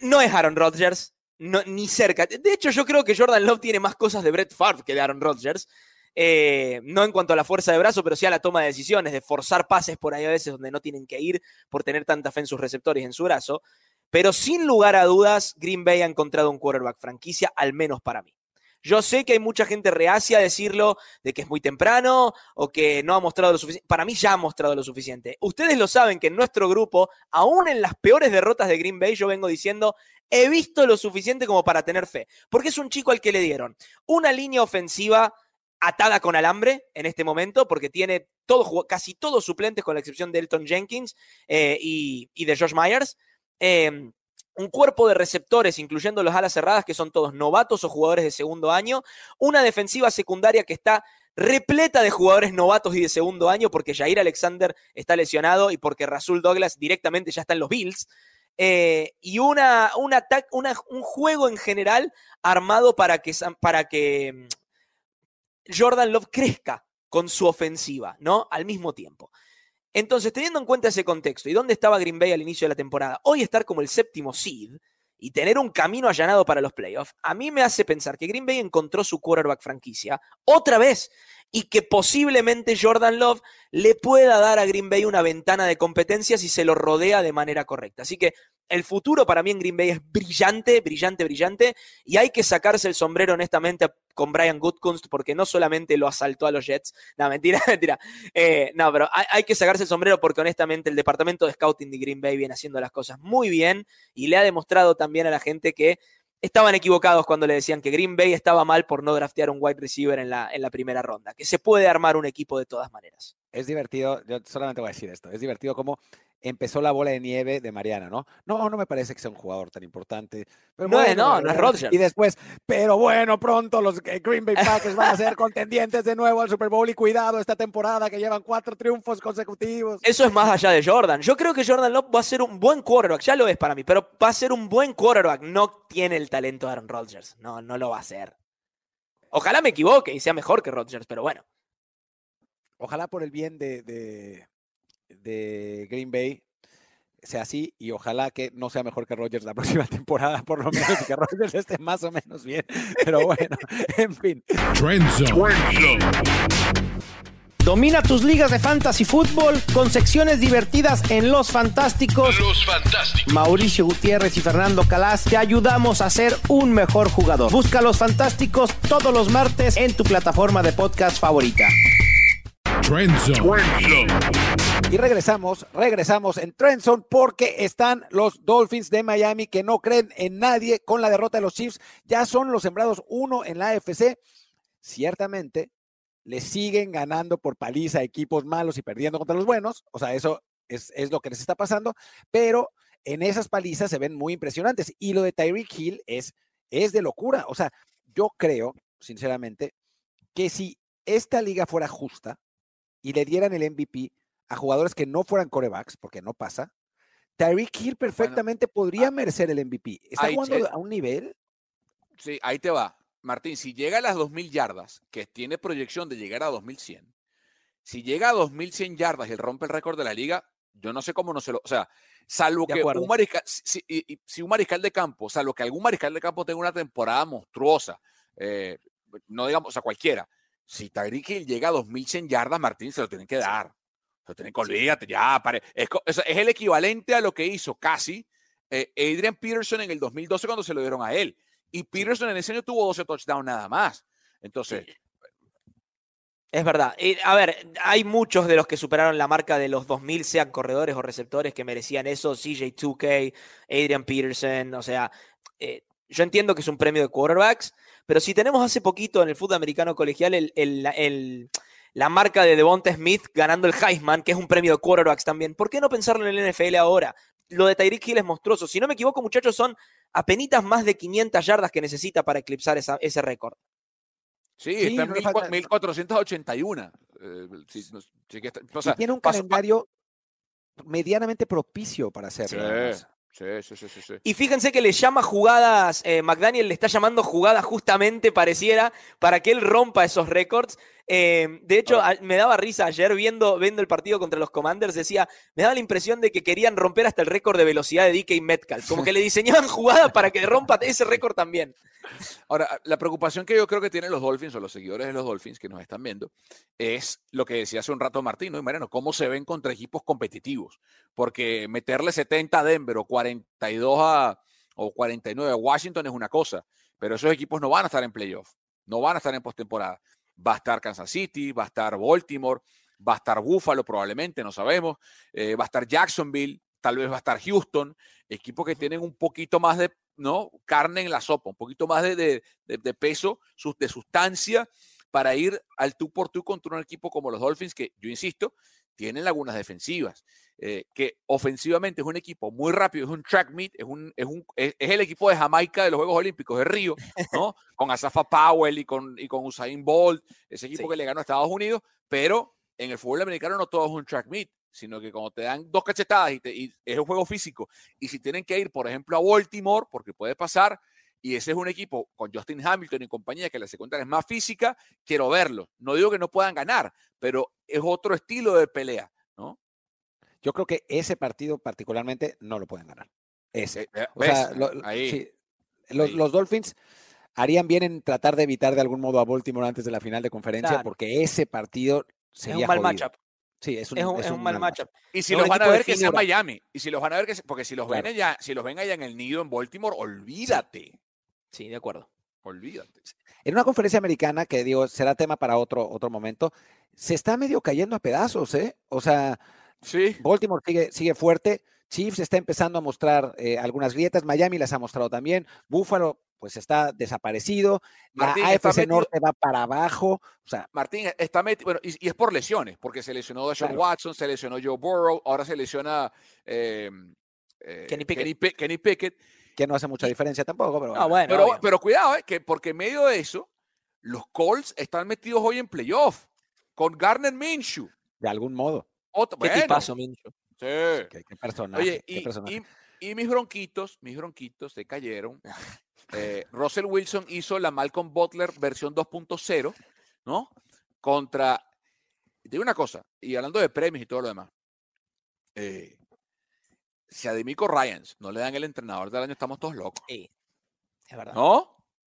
no es Aaron Rodgers, ni cerca. De hecho, yo creo que Jordan Love tiene más cosas de Brett Favre que de Aaron Rodgers. Eh, no en cuanto a la fuerza de brazo, pero sí a la toma de decisiones, de forzar pases por ahí a veces donde no tienen que ir por tener tanta fe en sus receptores y en su brazo. Pero sin lugar a dudas, Green Bay ha encontrado un quarterback franquicia, al menos para mí. Yo sé que hay mucha gente reacia a decirlo de que es muy temprano o que no ha mostrado lo suficiente. Para mí ya ha mostrado lo suficiente. Ustedes lo saben que en nuestro grupo, aún en las peores derrotas de Green Bay, yo vengo diciendo, he visto lo suficiente como para tener fe. Porque es un chico al que le dieron una línea ofensiva atada con alambre en este momento, porque tiene casi todos suplentes, con la excepción de Elton Jenkins eh, y, de Josh Myers. Eh, un cuerpo de receptores, incluyendo los alas cerradas, que son todos novatos o jugadores de segundo año, una defensiva secundaria que está repleta de jugadores novatos y de segundo año, porque Jair Alexander está lesionado y porque Rasul Douglas directamente ya está en los Bills. Eh, y una, un, una, un juego en general armado para que, para que Jordan Love crezca con su ofensiva, ¿no? Al mismo tiempo. Entonces, teniendo en cuenta ese contexto y dónde estaba Green Bay al inicio de la temporada, hoy estar como el séptimo seed y tener un camino allanado para los playoffs, a mí me hace pensar que Green Bay encontró su quarterback franquicia otra vez y que posiblemente Jordan Love le pueda dar a Green Bay una ventana de competencia si se lo rodea de manera correcta. Así que el futuro para mí en Green Bay es brillante, brillante, brillante, y hay que sacarse el sombrero honestamente con Brian Goodkunst porque no solamente lo asaltó a los Jets, no, mentira, mentira, eh, no, pero hay, hay, que sacarse el sombrero porque honestamente el departamento de scouting de Green Bay viene haciendo las cosas muy bien y le ha demostrado también a la gente que estaban equivocados cuando le decían que Green Bay estaba mal por no draftear un wide receiver en la, en la primera ronda, que se puede armar un equipo de todas maneras. Es divertido, yo solamente voy a decir esto, es divertido como empezó la bola de nieve de Mariana, ¿no? No, no me parece que sea un jugador tan importante. Pero no, bueno, no, no es Rodgers. Y después, pero bueno, pronto los Green Bay Packers van a ser contendientes de nuevo al Super Bowl y cuidado esta temporada que llevan cuatro triunfos consecutivos. Eso es más allá de Jordan. Yo creo que Jordan Love va a ser un buen quarterback, ya lo es para mí, pero va a ser un buen quarterback. No tiene el talento de Aaron Rodgers. No, no lo va a hacer. Ojalá me equivoque y sea mejor que Rodgers, pero bueno. Ojalá por el bien de, de, de Green Bay sea así y ojalá que no sea mejor que Rodgers la próxima temporada, por lo menos, y que Rodgers esté más o menos bien. Pero bueno, en fin. Trend Zone. Domina tus ligas de fantasy fútbol con secciones divertidas en Los Fantásticos. Los Fantásticos. Mauricio Gutiérrez y Fernando Calas te ayudamos a ser un mejor jugador. Busca Los Fantásticos todos los martes en tu plataforma de podcast favorita. Trend Zone. Y regresamos, regresamos en Trendzone porque están los Dolphins de Miami que no creen en nadie con la derrota de los Chiefs. Ya son los sembrados uno en la AFC. Ciertamente le siguen ganando por paliza a equipos malos y perdiendo contra los buenos. O sea, eso es, es lo que les está pasando. Pero en esas palizas se ven muy impresionantes. Y lo de Tyreek Hill es, es de locura. O sea, yo creo, sinceramente, que si esta liga fuera justa y le dieran el MVP a jugadores que no fueran corebacks, porque no pasa, Tyreek Hill perfectamente bueno, podría merecer el MVP. Está ahí, jugando a un nivel. Sí, ahí te va. Martín, si llega a las 2.000 yardas, que tiene proyección de llegar a 2.100, si llega a 2.100 yardas y él rompe el récord de la liga, yo no sé cómo no se lo... O sea, salvo De que acuerdo. un mariscal, si, y- y- si un mariscal de campo, salvo que algún mariscal de campo tenga una temporada monstruosa, eh, no digamos, o sea, cualquiera, si Tyreek Hill llega a 2.100 yardas, Martín, se lo tienen que dar. Se lo tienen que olvídate, ya, pare. Es, el equivalente a lo que hizo casi eh, Adrian Peterson en el 2012 cuando se lo dieron a él. Y Peterson en ese año tuvo 12 touchdowns nada más. Entonces, Es verdad. Y, a ver, hay muchos de los que superaron la marca de los 2000, sean corredores o receptores, que merecían eso. CJ 2K, Adrian Peterson. O sea, eh, yo entiendo que es un premio de quarterbacks, pero si tenemos hace poquito en el fútbol americano colegial el, el- el- la marca de Devonta Smith ganando el Heisman, que es un premio de quarterbacks también, ¿por qué no pensarlo en el NFL ahora? Lo de Tyreek Hill es monstruoso. Si no me equivoco, muchachos, son apenitas más de 500 yardas que necesita para eclipsar esa- ese récord. sí, Sí, está en no le 14- falta- 1481. Eh, sí, no- sí que está- o Y sea, tiene un paso- calendario medianamente propicio para Sí, hacerlo. Sí, sí, sí, sí. Y fíjense que le llama jugadas, eh, McDaniel le está llamando jugadas justamente, pareciera, para que él rompa esos récords. Eh, de hecho, a- me daba risa ayer viendo, viendo el partido contra los Commanders, decía, me daba la impresión de que querían romper hasta el récord de velocidad de DK Metcalf, como que le diseñaban jugadas para que rompa ese récord también. Ahora, la preocupación que yo creo que tienen los Dolphins o los seguidores de los Dolphins que nos están viendo es lo que decía hace un rato Martín, ¿no? Y Mariano, cómo se ven contra equipos competitivos. Porque meterle 70 a Denver o 42 a, o 49 a Washington es una cosa, pero esos equipos no van a estar en playoff, no van a estar en postemporada. Va a estar Kansas City, va a estar Baltimore, va a estar Buffalo probablemente, no sabemos, eh, va a estar Jacksonville, tal vez va a estar Houston, equipos que tienen un poquito más de ¿no? carne en la sopa, un poquito más de, de- de- peso, de sustancia para ir al tú por tú contra un equipo como los Dolphins, que yo insisto, tienen lagunas defensivas, eh, que ofensivamente es un equipo muy rápido, es un track meet, es, un, es, un, es, es el equipo de Jamaica de los Juegos Olímpicos de Río, ¿no? con Asafa Powell y con, y con Usain Bolt, ese equipo Sí. que le ganó a Estados Unidos, pero en el fútbol americano no todo es un track meet, sino que cuando te dan dos cachetadas y, te- y es un juego físico, y si tienen que ir, por ejemplo, a Baltimore, porque puede pasar, y ese es un equipo con Justin Hamilton y compañía que la secundaria es más física, quiero verlo. No digo que no puedan ganar, pero es otro estilo de pelea, ¿no? Yo creo que ese partido particularmente no lo pueden ganar. Ese. Eh, eh, O sea, ¿ves? lo- lo- Ahí. sí, los, ahí. los Dolphins harían bien en tratar de evitar de algún modo a Baltimore antes de la final de conferencia, Claro. porque ese partido Es sería un mal matchup. Sí, es un, Es un, es es un mal matchup. Y si es los van a ver que sea. Miami, y si los van a ver que porque si los ven allá, si los ven allá en el nido en Baltimore, olvídate, Sí, de acuerdo. olvídate. En una conferencia americana, que digo, será tema para otro, otro momento, se está medio cayendo a pedazos, ¿eh? O sea, Sí. Baltimore sigue, sigue fuerte, Chiefs está empezando a mostrar eh, algunas grietas, Miami las ha mostrado también, Buffalo pues está desaparecido, la Martín, está AFC metido- Norte va para abajo, o sea, Martín está metido, bueno, y, y es por lesiones, porque se lesionó Deshaun Claro. Watson, se lesionó Joe Burrow, ahora se lesiona eh, eh, Kenny Pickett. Kenny, Pi- Kenny Pickett. Que no hace mucha diferencia tampoco, pero No, bueno. Pero, pero cuidado, eh, que porque en medio de eso, los Colts están metidos hoy en playoff con Garner Minshew. de algún modo. Otro, Qué bueno, tipazo, Mincho. sí. Qué, qué personaje, Oye, qué y, personaje. y- y mis bronquitos, mis bronquitos se cayeron. Eh, Russell Wilson hizo la Malcolm Butler versión 2.0, ¿no? Contra. Te digo una cosa, y hablando de premios y todo lo demás. eh, si a Demico Ryans no le dan el entrenador del año, estamos todos locos. Sí, es verdad. ¿No?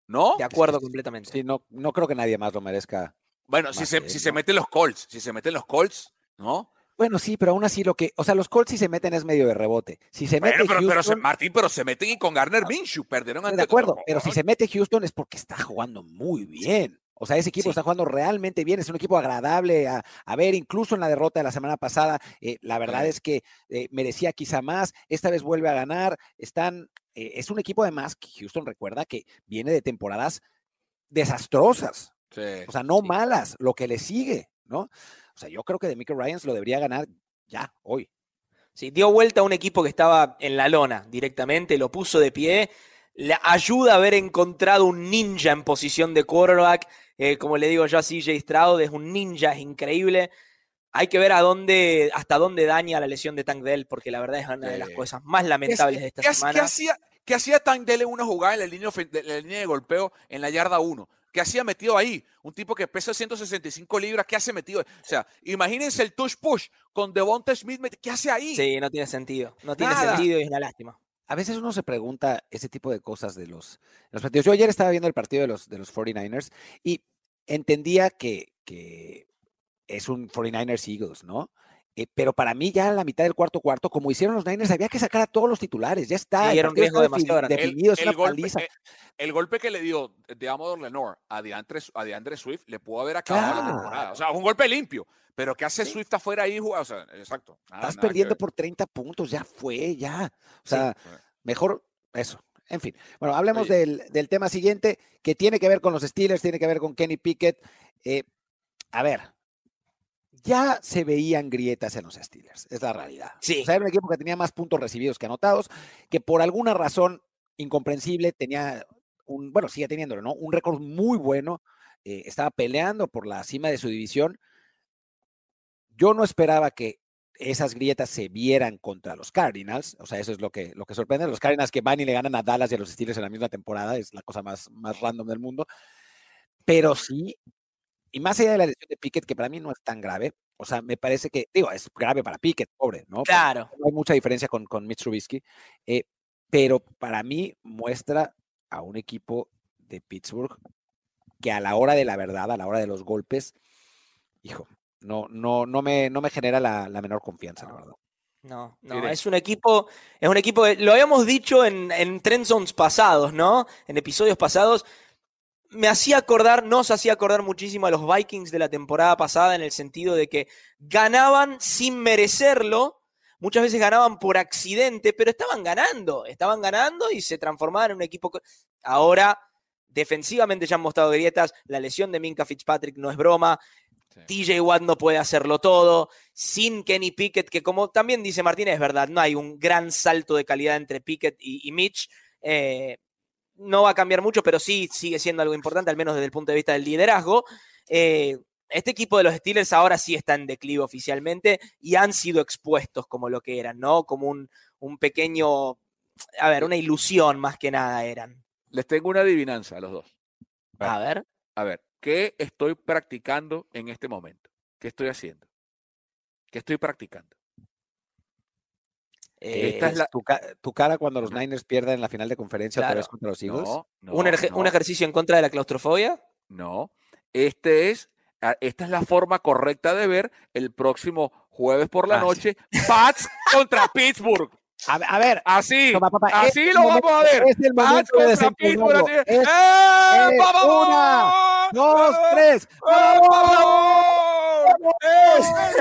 ¿no? De acuerdo completamente. Sí, no, no creo que nadie más lo merezca. Bueno, si se, si se meten los Colts, si se meten los Colts, ¿no? Bueno, sí, pero aún así lo que, o sea, los Colts si se meten es medio de rebote. Si se Bueno, mete pero, pero Martín, pero se meten y con Garner Minshew perdieron ante de acuerdo, pero si se mete Houston es porque está jugando muy bien. O sea, ese equipo Sí. está jugando realmente bien, es un equipo agradable a, a ver, incluso en la derrota de la semana pasada, eh, la verdad Sí. es que eh, merecía quizá más, esta vez vuelve a ganar, están, eh, es un equipo además que Houston recuerda que viene de temporadas desastrosas, Sí. o sea, no malas, lo que le sigue, ¿no? O sea, yo creo que de Michael Ryans lo debería ganar ya, hoy. Sí, dio vuelta a un equipo que estaba en la lona directamente, lo puso de pie, le ayuda a haber encontrado un ninja en posición de quarterback, eh, como le digo yo a CJ Stroud, es un ninja, es increíble. Hay que ver a dónde, hasta dónde daña la lesión de Tank Dell, porque la verdad es una de las cosas más lamentables de esta ¿Qué, ha- semana. qué hacía, qué hacía Tank Dell en una jugada en la, línea, ofen- de, la línea de golpeo en la yarda 1? ¿Qué hacía metido ahí? Un tipo que pesa 165 libras, ¿qué hace metido? O sea, imagínense el touch push con Devonta Smith, ¿qué hace ahí? Sí, no tiene sentido. No tiene Nada. sentido y es una lástima. A veces uno se pregunta ese tipo de cosas de los, los partidos. Yo ayer estaba viendo el partido de los, de los 49ers y entendía que, que es un 49ers Eagles, ¿no? Eh, pero para mí ya en la mitad del cuarto cuarto, como hicieron los Niners, había que sacar a todos los titulares. Ya está. Sí, el era un riesgo demasiado grande. definido, el, golpe, eh, el golpe que le dio de Amador Lenore a DeAndre, a DeAndre Swift le pudo haber acabado la temporada. O sea, un golpe limpio. Pero ¿qué hace Swift afuera ahí? O sea, exacto. nada- Estás nada perdiendo por 30 puntos, ya fue, ya. O sea, sí. mejor eso. En fin, bueno, hablemos del, del tema siguiente, que tiene que ver con los Steelers, tiene que ver con Kenny Pickett. Eh, a ver, ya se veían grietas en los Steelers, es la realidad. Sí. O sea, era un equipo que tenía más puntos recibidos que anotados, que por alguna razón incomprensible tenía un, bueno, sigue teniéndolo, ¿no? Un récord muy bueno, eh, estaba peleando por la cima de su división. Yo no esperaba que esas grietas se vieran contra los Cardinals, o sea, eso es lo que, lo que sorprende. Los Cardinals que van y le ganan a Dallas y a los Steelers en la misma temporada, es la cosa más, más random del mundo. Pero sí, y más allá de la lesión de Pickett, que para mí no es tan grave, o sea, me parece que, digo, es grave para Pickett, pobre, ¿no? Porque Claro. no hay mucha diferencia con, con Mitch Trubisky, eh, pero para mí muestra a un equipo de Pittsburgh que a la hora de la verdad, a la hora de los golpes, hijo, no, no, no, me, no me genera la, la menor confianza, la verdad. No, no, es un equipo, es un equipo, lo habíamos dicho en, en Trend Zones pasados, ¿no? En episodios pasados. Me hacía acordar, nos hacía acordar muchísimo a los Vikings de la temporada pasada en el sentido de que ganaban sin merecerlo, muchas veces ganaban por accidente, pero estaban ganando, estaban ganando y se transformaban en un equipo. Ahora, defensivamente ya han mostrado grietas, la lesión de Minka Fitzpatrick no es broma, Sí. TJ Watt no puede hacerlo todo, sin Kenny Pickett, que como también dice Martínez, es verdad, no hay un gran salto de calidad entre Pickett y, y Mitch. eh, no va a cambiar mucho, pero sí sigue siendo algo importante, al menos desde el punto de vista del liderazgo. Eh, este equipo de los Steelers ahora sí está en declive oficialmente y han sido expuestos como lo que eran, ¿no? Como un, un pequeño, a ver, una ilusión más que nada eran. Les tengo una adivinanza a los dos. A ver. A ver, ¿qué estoy practicando en este momento? ¿Qué estoy haciendo? ¿Qué estoy practicando? Esta eh, es la- tu, tu cara cuando los Niners pierden en la final de conferencia otra Claro. vez contra los Eagles. No, no, un, erge- un no, ejercicio en contra de la claustrofobia. no. Este es, a- esta es la forma correcta de ver el próximo jueves por la Ah, sí. noche. Pats contra Pittsburgh. A, a ver, Así, toma, papá, así lo momento- vamos a ver. Es el momento de Pittsburgh. Es- ¡Eh, es una, dos, ¡Eh, tres. ¡Eh, ¡Vamos! ¡Es el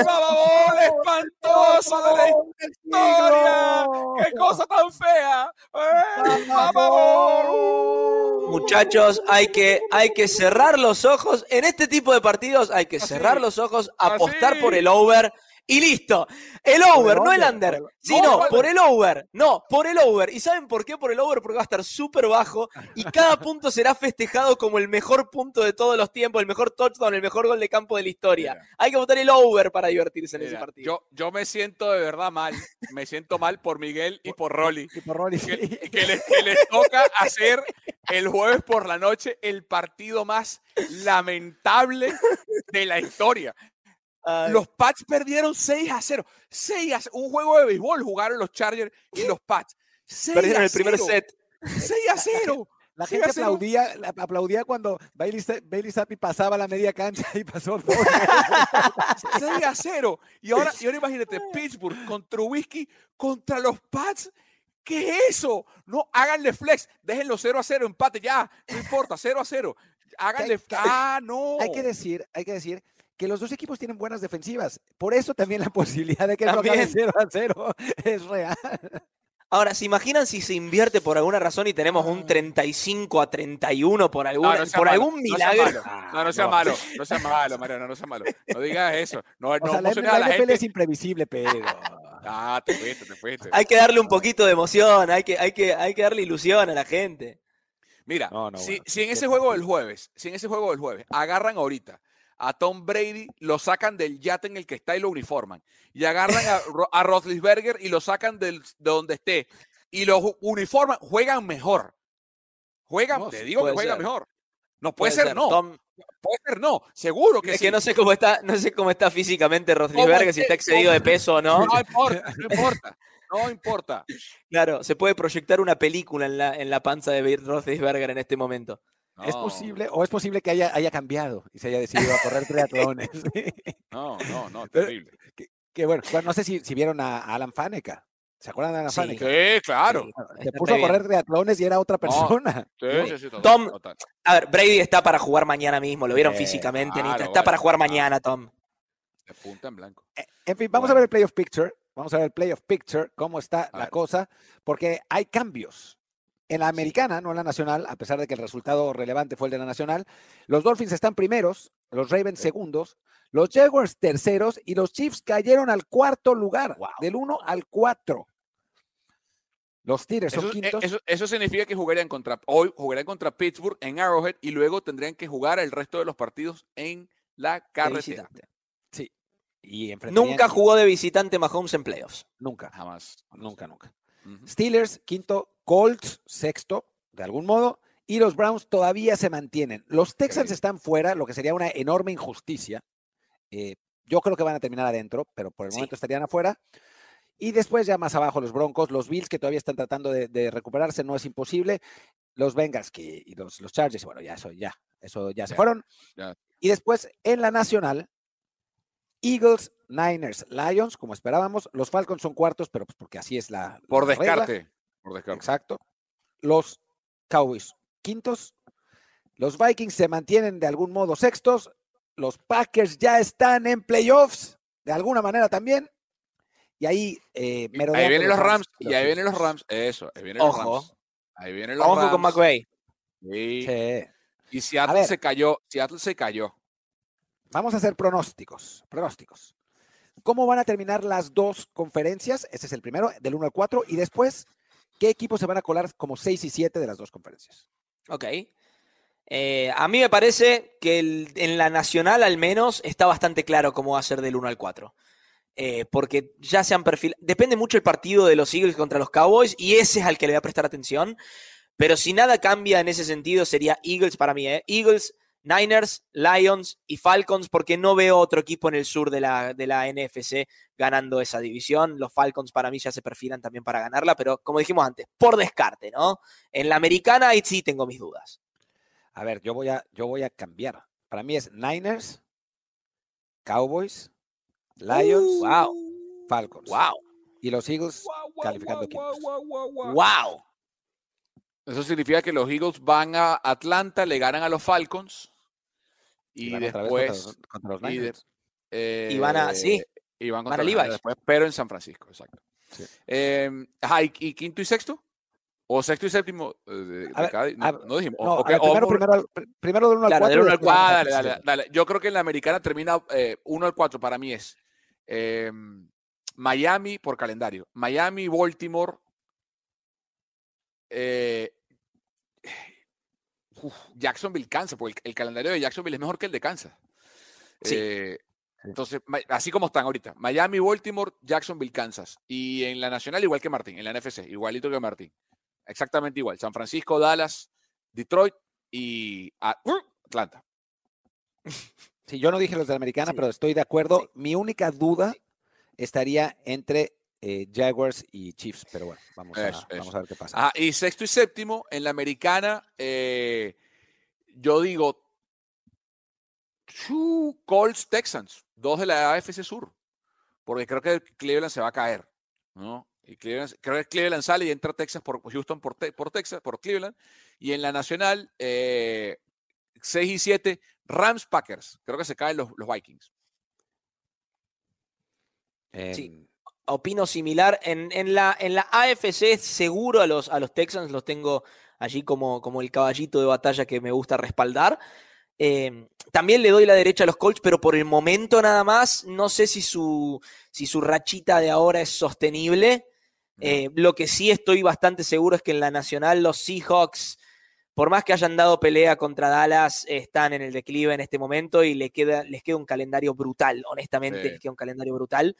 espantoso de la historia! ¡Qué cosa tan fea! ¡Eh, bababón! Muchachos, hay que, hay que cerrar los ojos. En este tipo de partidos hay que cerrar los ojos, apostar por el over y listo. El over, no el under. por el- Sí, no, no, el por el over. No, por el over. ¿Y saben por qué por el over? Porque va a estar súper bajo y cada punto será festejado como el mejor punto de todos los tiempos, el mejor touchdown, el mejor gol de campo de la historia. Mira. Hay que votar el over para divertirse en ese partido. yo, yo me siento de verdad mal. Me siento mal por Miguel y por Rolly. Y por Rolly, Que, sí. que les, que les toca hacer el jueves por la noche el partido más lamentable de la historia. Ay, Los Pats perdieron 6 a 0. 6 a 0. Un juego de béisbol jugaron los Chargers y los Pats. 6 perdieron a el primer 0. set. 6 a 0. La Sí, gente hace- aplaudía, la- aplaudía cuando Bailey, Bailey Zappi pasaba la media cancha y pasó dos. 6 a 0. Y ahora, y ahora imagínate, Pittsburgh contra Whisky contra los Pats. ¿Qué es eso? No, háganle flex. Déjenlo 0 a 0, empate ya. No importa, 0 a 0. Háganle. que- Ah, no. hay que decir, hay que decir que los dos equipos tienen buenas defensivas. Por eso también la posibilidad de que esto acabe También. 0 a 0 es real. Ahora, ¿se imaginan si se invierte por alguna razón y tenemos un 35 a 31 por, alguna, no sea por malo, algún no sea milagro? malo. No, no sea malo, no sea malo, Mariano, no sea malo. No digas eso. No, O no sea, la, la la NFL gente. es imprevisible, pero. Ah, te fuiste, te fuiste. Hay que darle un poquito de emoción, hay que, hay que, hay que darle ilusión a la gente. Mira, No, no, si, bueno, si en ese juego del jueves, si en ese juego del jueves agarran ahorita a Tom Brady, lo sacan del yate en el que está y lo uniforman. Y agarran a, a Roethlisberger y lo sacan del, de donde esté. Y lo ju- uniforman, juegan mejor. Juegan, No, te digo que juegan ser. mejor. No puede, ser, no. Tom- Puede ser no. Seguro que es sí. que no sé cómo está, no sé cómo está físicamente Roethlisberger, si está excedido de peso o no. No importa, no importa. No importa. Claro, se puede proyectar una película en la, en la panza de Roethlisberger en este momento. Es No, posible, o es posible que haya, haya cambiado y se haya decidido a correr triatlones. No, no, no, Pero- terrible. Que bueno, bueno, no sé si, si vieron a Alan Faneca. ¿Se acuerdan de Alan Sí. Faneca? Sí, claro. Sí, Se puso a correr triatlones y era otra persona. Sí, ¿no? sí, sí, total, Tom, total. A ver, Brady está para jugar mañana mismo, lo vieron Eh, físicamente, claro, Anita, está para jugar claro. mañana, Tom. De punta en blanco. En fin, vamos a ver el playoff picture. Vamos a ver el playoff picture, cómo está A la ver. cosa, porque hay cambios. En la americana, no en la nacional, a pesar de que el resultado relevante fue el de la nacional, los Dolphins están primeros, los Ravens segundos, los Jaguars terceros y los Chiefs cayeron al cuarto lugar, del 1 al 4. Los Steelers son Eso, eh, quintos. eso- eso significa que jugarían contra, hoy jugarían contra Pittsburgh en Arrowhead y luego tendrían que jugar el resto de los partidos en la carretera. visitante. y Nunca jugó de visitante Mahomes en playoffs. Nunca, Jamás. nunca, nunca. Steelers, quinto, Colts, sexto, de algún modo, y los Browns todavía se mantienen. Los Texans están fuera, lo que sería una enorme injusticia. Eh, yo creo que van a terminar adentro, pero por el Sí. momento estarían afuera. Y después ya más abajo los Broncos, los Bills que todavía están tratando de, de recuperarse, no es imposible. Los Bengals que, y los, los Chargers, bueno, ya eso ya, eso ya se fueron. ya. Y después en la nacional, Eagles, Niners, Lions, como esperábamos. Los Falcons son cuartos, pero pues porque así es la Por la regla. Por. Exacto. Los Cowboys quintos. Los Vikings se mantienen de algún modo sextos. Los Packers ya están en playoffs, de alguna manera también. Y ahí, eh, Ahí vienen los Rams. y ahí vienen los. Rams. Eso. Ahí vienen los Ojo. Rams. Ahí vienen los Ojo Rams. con McVay. Sí. Sí. Y Seattle ver. se cayó. Seattle se cayó. Vamos a hacer pronósticos. Pronósticos. ¿Cómo van a terminar las dos conferencias? Ese es el primero, del 1 al 4. Y después, ¿qué equipos se van a colar como 6 y 7 de las dos conferencias? Ok. Eh, a mí me parece que en la nacional al menos está bastante claro cómo va a ser del 1 al 4. Eh, porque ya se han perfilado. Depende mucho el partido de los Eagles contra los Cowboys y ese es al que le voy a prestar atención. Pero si nada cambia en ese sentido, sería Eagles para mí. ¿eh? Eagles, Niners, Lions y Falcons, porque no veo otro equipo en el sur de la, de la NFC ganando esa división. Los Falcons para mí ya se perfilan también para ganarla, pero como dijimos antes, por descarte, ¿no? En la americana ahí sí tengo mis dudas. A ver, yo voy a, yo voy a cambiar. Para mí es Niners, Cowboys, Lions, Wow. Falcons. Wow. Y los Eagles calificando quintos. Wow. Eso significa que los Eagles van a Atlanta, le ganan a los Falcons. Y, vez contra después. los- contra los y de- Niners. Y van a- sí, eh, y van contra después, pero en San Francisco, exacto. Sí. Eh, ajá, ¿y, y quinto y sexto? ¿O sexto y séptimo? eh, de- de ver, no, ver, no dijimos. No, ver, primero, primero, primero del 1 al Claro, 4. del uno al cuatro. Ah, dale, dale, dale. Yo creo que en la americana termina 1 al 4 para mí es eh, Miami por calendario. Miami, Baltimore. eh, uf, Jacksonville, Kansas, porque el, el calendario de Jacksonville es mejor que el de Kansas. Sí. Eh, entonces, así como están ahorita, Miami, Baltimore, Jacksonville, Kansas. Y en la nacional, igual que Martín, en la NFC, igualito que Martín. Exactamente igual. San Francisco, Dallas, Detroit y ah, Atlanta. Sí, yo no dije los de la americana, Sí. pero estoy de acuerdo. Mi única duda estaría entre eh, Jaguars y Chiefs, pero bueno, vamos, a, Eso, vamos a ver qué pasa. Ah, y sexto y séptimo, en la americana, eh, yo digo Colts, Texans, dos de la AFC Sur, porque creo que Cleveland se va a caer, ¿no? Y Cleveland- creo que Cleveland sale y entra Texas por Houston por, Te- por Texas, por Cleveland. Y en la nacional, eh, 6 y 7, Rams Packers. Creo que se caen los, los Vikings. sí. En- Opino similar. En, en la, en la AFC seguro a los, a los Texans los tengo allí como, como el caballito de batalla que me gusta respaldar. Eh, también le doy la derecha a los Colts, pero por el momento nada más, no sé si su, si su rachita de ahora es sostenible. Eh, lo que sí estoy bastante seguro es que en la nacional los Seahawks, por más que hayan dado pelea contra Dallas, están en el declive en este momento y le queda, les queda un calendario brutal, honestamente, Sí. les queda un calendario brutal.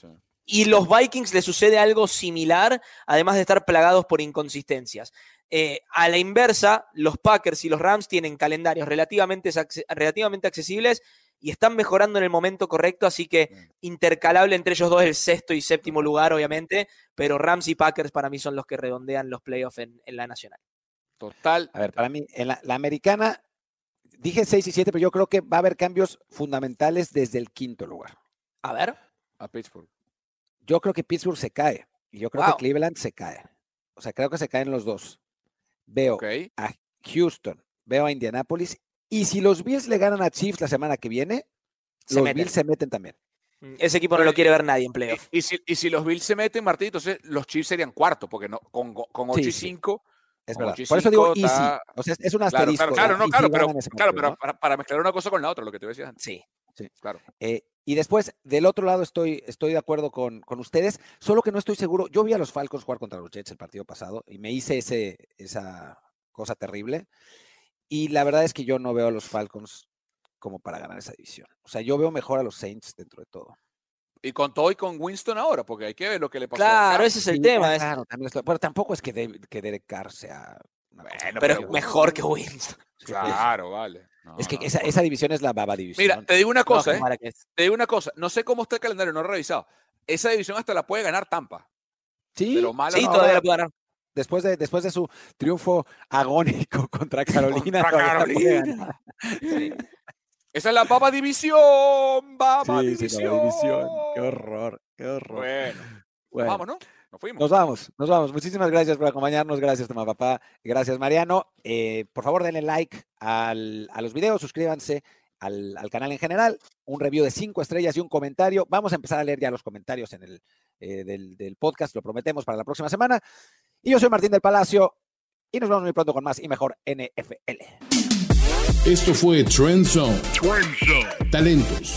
Sí. Y los Vikings les sucede algo similar, además de estar plagados por inconsistencias. Eh, a la inversa, los Packers y los Rams tienen calendarios relativamente, relativamente accesibles y están mejorando en el momento correcto, así que intercalable entre ellos dos el sexto y séptimo lugar, obviamente, pero Rams y Packers para mí son los que redondean los playoffs en, en la nacional. Total. a ver, para mí, en la, la americana, dije 6 y 7, pero yo creo que va a haber cambios fundamentales desde el quinto lugar. A ver. a Pittsburgh. Yo creo que Pittsburgh se cae. Y yo creo Wow. que Cleveland se cae. O sea, creo que se caen los dos. Veo Ok. a Houston, veo a Indianapolis. Y si los Bills le ganan a Chiefs la semana que viene, Se los meten. Bills se meten también. Mm, Ese equipo no lo quiere ver nadie en playoff. Y, y si, y si los Bills se meten, Martín, entonces los Chiefs serían cuarto, porque no, con, con 8 Sí, y sí. 5. Es Como verdad. G5 Por eso digo easy. O sea, es- es un Claro, asterisco. claro, claro, ¿no? claro, pero, claro, pero para, para mezclar una cosa con la otra, lo que te decías antes. Sí. Claro. Eh, y después, del otro lado, estoy, estoy de acuerdo con, con ustedes, solo que no estoy seguro. Yo vi a los Falcons jugar contra los Jets el partido pasado y me hice ese, esa cosa terrible. Y la verdad es que yo no veo a los Falcons como para ganar esa división. O sea, yo veo mejor a los Saints dentro de todo. Y con todo y con Winston ahora, porque hay que ver lo que le pasó. Claro, ese es el Sí, tema. es- claro, también estoy- bueno, tampoco es que, de- que Derek Carr sea. Bueno, pero es mejor que Winston. Sí, Claro, vale. No, Es que esa, esa división es la baba división. Mira, te digo una cosa, No, ¿eh? Te digo una cosa. No sé cómo está el calendario, no he revisado. Esa división hasta la puede ganar Tampa. sí, De lo malo Sí, no, todavía la puede ganar. después de, después de su triunfo agónico contra Carolina. Contra Carolina. Esa es la Baba División. Baba Sí, sí, División. Baba división. Qué horror, qué horror. Bueno, Bueno, vamos, ¿no? Nos fuimos. Nos vamos, nos vamos. Muchísimas gracias por acompañarnos. Gracias, Toma Papá. Gracias, Mariano. Eh, por favor, denle like al- a los videos, suscríbanse al, al canal en general. Un review de cinco estrellas y un comentario. Vamos a empezar a leer ya los comentarios en el, eh, del, del podcast, lo prometemos para la próxima semana. Y yo soy Martín del Palacio y nos vemos muy pronto con más y mejor NFL. Esto fue Trend Zone. Talentos.